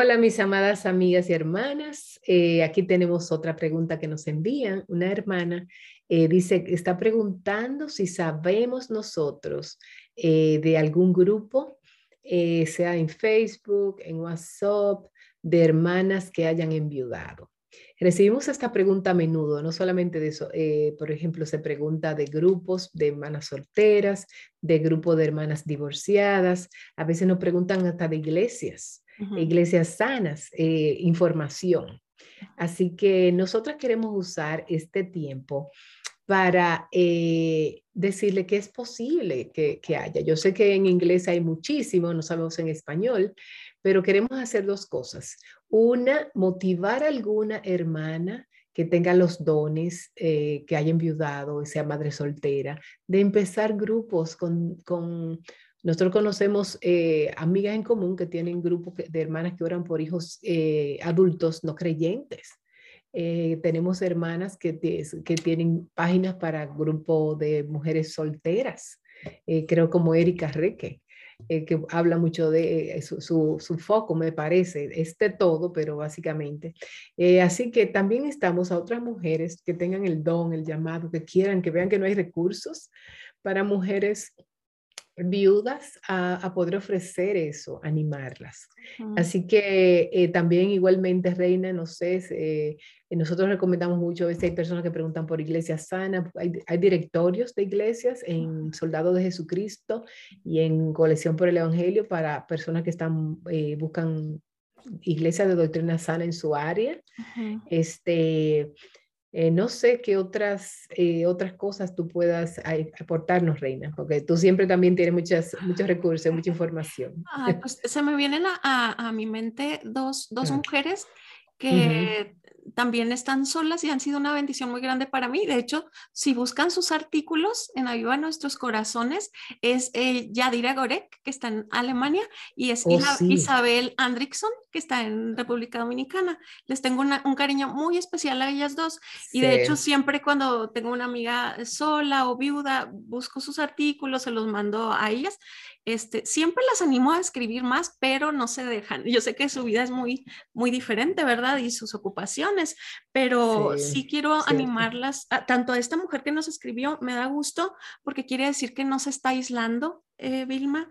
Hola mis amadas amigas y hermanas, eh, aquí tenemos otra pregunta que nos envían. Una hermana eh, dice, está preguntando si sabemos nosotros eh, de algún grupo, sea en Facebook, en WhatsApp, de hermanas que hayan enviudado. Recibimos esta pregunta a menudo, no solamente de eso, por ejemplo, se pregunta de grupos de hermanas solteras, de grupos de hermanas divorciadas, a veces nos preguntan hasta de iglesias iglesias sanas, eh, información. Así que nosotras queremos usar este tiempo para eh, decirle que es posible que, que, haya. Yo sé que en inglés hay muchísimo, no sabemos en español, pero queremos hacer dos cosas. Una, motivar a alguna hermana que tenga los dones, eh, que haya enviudado, sea madre soltera, de empezar grupos con, con nosotros conocemos eh, amigas en común que tienen grupos de hermanas que oran por hijos eh, adultos no creyentes. Eh, tenemos hermanas que, que tienen páginas para grupo de mujeres solteras, creo como Erika Reque, que habla mucho de su, su, foco, me parece, es de todo, pero básicamente. así que también estamos a otras mujeres que tengan el don, el llamado, que quieran, que vean que no hay recursos para mujeres viudas a, poder ofrecer eso, animarlas. Así que eh, también igualmente, Reina, no sé, eh, nosotros recomendamos mucho, a veces hay personas que preguntan por iglesias sanas, hay, directorios de iglesias en Soldado de Jesucristo y en Colección por el Evangelio para personas que están, eh, buscan iglesias de doctrina sana en su área. Este, eh, no sé qué otras, eh, otras cosas tú puedas aportarnos, Reina, porque tú siempre también tienes muchas, muchos recursos, mucha información. pues se me vienen a, a mi mente dos, dos mujeres que también están solas y han sido una bendición muy grande para mí. De hecho, si buscan sus artículos en Ayuda a Nuestros Corazones, es eh, Yadira Gorek, que está en Alemania, y es oh, Isabel Andrickson, que está en República Dominicana. Les tengo un cariño muy especial a ellas dos. Y de hecho, siempre cuando tengo una amiga sola o viuda, busco sus artículos, se los mando a ellas. Este, siempre las animo a escribir más, pero no se dejan. Yo sé que su vida es muy, muy diferente, ¿verdad? Y sus ocupaciones, pero sí, quiero animarlas, tanto a esta mujer que nos escribió, me da gusto porque quiere decir que no se está aislando, eh, Vilma.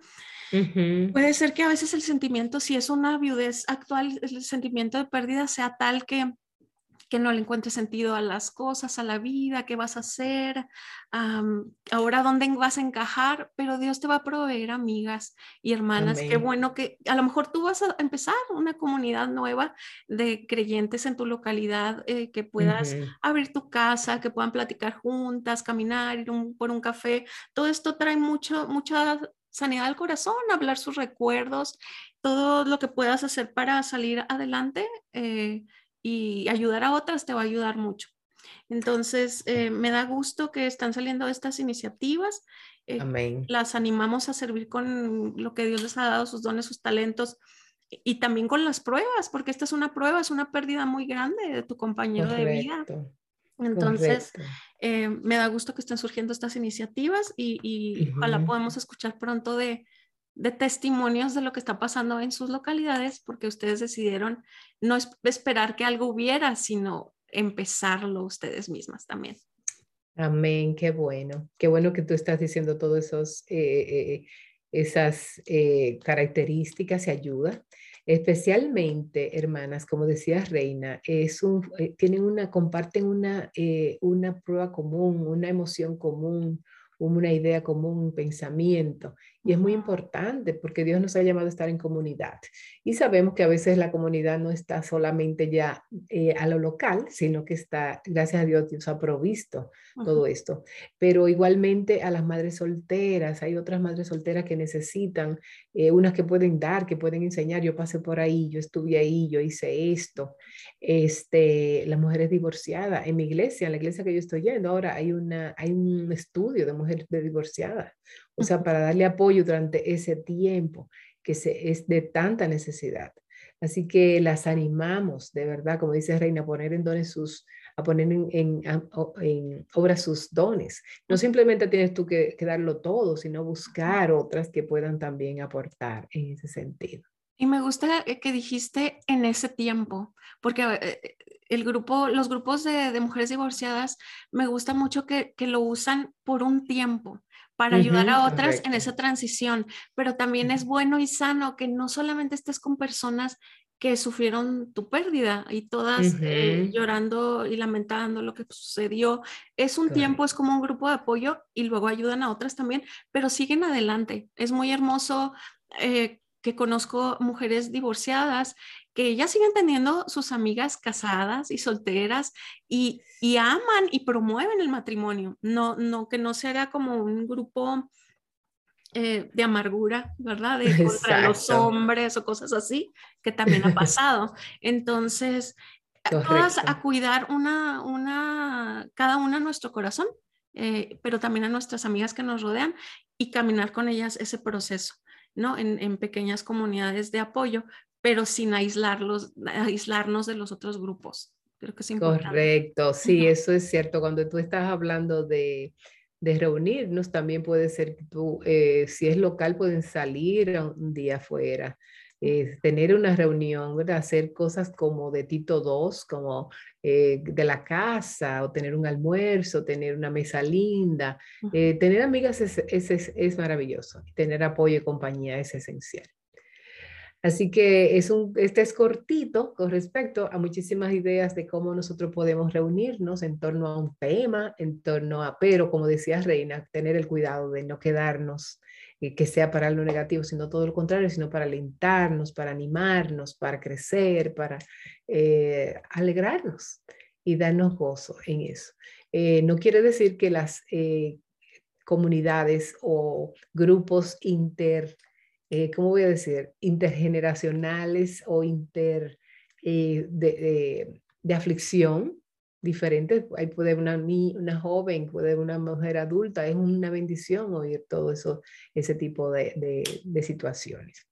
Puede ser que a veces el sentimiento, si es una viudez actual, el sentimiento de pérdida sea tal que que no le encuentre sentido a las cosas, a la vida, qué vas a hacer, ahora dónde vas a encajar, pero Dios te va a proveer amigas y hermanas. Qué bueno que a lo mejor tú vas a empezar una comunidad nueva de creyentes en tu localidad, eh, que puedas abrir tu casa, que puedan platicar juntas, caminar, ir por un café. Todo esto trae mucho, mucha sanidad al corazón, hablar sus recuerdos, todo lo que puedas hacer para salir adelante. Eh, y ayudar a otras te va a ayudar mucho. Entonces, eh, me da gusto que están saliendo estas iniciativas. Eh, Amén. Las animamos a servir con lo que Dios les ha dado, sus dones, sus talentos y también con las pruebas, porque esta es una prueba, es una pérdida muy grande de tu compañero de vida. Entonces, eh, me da gusto que estén surgiendo estas iniciativas y, y ojalá podamos escuchar pronto de, de testimonios de lo que está pasando en sus localidades porque ustedes decidieron no esperar que algo hubiera, sino empezarlo ustedes mismas también. Amén, qué bueno, qué bueno que tú estás diciendo todas esos, eh, eh, esas eh, características y ayuda. Especialmente, hermanas, como decía Reina, es un, tienen una, comparten una, una prueba común, una emoción común, una idea común, un pensamiento. Y es muy importante porque Dios nos ha llamado a estar en comunidad. Y sabemos que a veces la comunidad no está solamente ya eh, a lo local, sino que está, gracias a Dios, Dios ha provisto todo esto. Pero igualmente a las madres solteras, hay otras madres solteras que necesitan, eh, unas que pueden dar, que pueden enseñar. Yo pasé por ahí, yo estuve ahí, yo hice esto. Este, las mujeres divorciadas, en mi iglesia, en la iglesia que yo estoy yendo ahora, hay, una, hay un estudio de mujeres divorciadas o sea, para darle apoyo durante ese tiempo que se, es de tanta necesidad. Así que las animamos, de verdad, como dice Reina, a poner en dones sus, a poner en, en, obra sus dones. No simplemente tienes tú que, que, darlo todo, sino buscar otras que puedan también aportar en ese sentido. Y me gusta que dijiste en ese tiempo, porque eh, el grupo, los grupos de, mujeres divorciadas, me gusta mucho que, lo usan por un tiempo para ayudar a otras en esa transición, pero también es bueno y sano que no solamente estés con personas que sufrieron tu pérdida y todas eh, llorando y lamentando lo que sucedió. Es un tiempo, es como un grupo de apoyo y luego ayudan a otras también, pero siguen adelante. Es muy hermoso eh, que conozco mujeres divorciadas que ya siguen teniendo sus amigas casadas y solteras y, aman y promueven el matrimonio, no, no que no sea como un grupo eh, de amargura, ¿verdad? De contra los hombres o cosas así, que también ha pasado. Entonces, todas a cuidar una, una, cada una nuestro corazón, eh, pero también a nuestras amigas que nos rodean y caminar con ellas ese proceso. ¿No? En, pequeñas comunidades de apoyo, pero sin aislarlos, aislarnos de los otros grupos. Creo que es importante. Correcto, sí, eso es cierto. Cuando tú estás hablando de, reunirnos, también puede ser que tú, eh, si es local, pueden salir un día afuera tener una reunión, hacer cosas como de Tito 2, como eh, de la casa, o tener un almuerzo, tener una mesa linda. Eh, tener amigas es, es, es, maravilloso, tener apoyo y compañía es esencial. Así que es un, este es cortito con respecto a muchísimas ideas de cómo nosotros podemos reunirnos en torno a un tema, en torno a, pero como decía Reina, tener el cuidado de no quedarnos que sea para lo negativo, sino todo lo contrario, sino para alentarnos, para animarnos, para crecer, para eh, alegrarnos y darnos gozo en eso. Eh, no quiere decir que las eh, comunidades o grupos inter, ¿cómo voy a decir? Intergeneracionales o inter de aflicción diferentes. Ahí puede una, una joven, puede una mujer adulta. Es una bendición oír todo eso, ese tipo de, de, situaciones.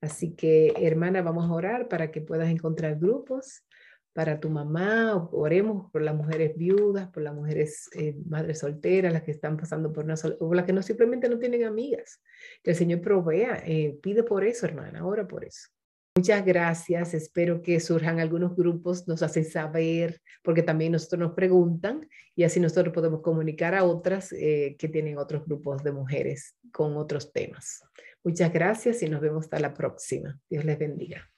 Así que, hermana, vamos a orar para que puedas encontrar grupos para tu mamá, oremos por las mujeres viudas, por las mujeres eh, madres solteras, las que están pasando por una o las que no simplemente no tienen amigas. Que el Señor provea, eh, pide por eso, hermana, ora por eso. Muchas gracias. Espero que surjan algunos grupos, nos hacen saber, porque también nosotros nos preguntan y así nosotros podemos comunicar a otras eh, que tienen otros grupos de mujeres con otros temas. Muchas gracias y nos vemos hasta la próxima. Dios les bendiga.